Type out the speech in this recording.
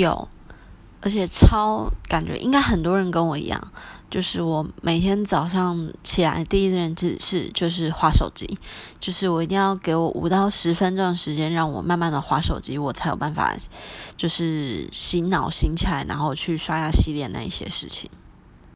有而且超感觉应该很多人跟我一样就是我每天早上起来第一件事是就是划手机就是我一定要给我五到十分钟的时间让我慢慢的划手机我才有办法就是洗脑醒起来然后去刷牙洗脸那一些事情。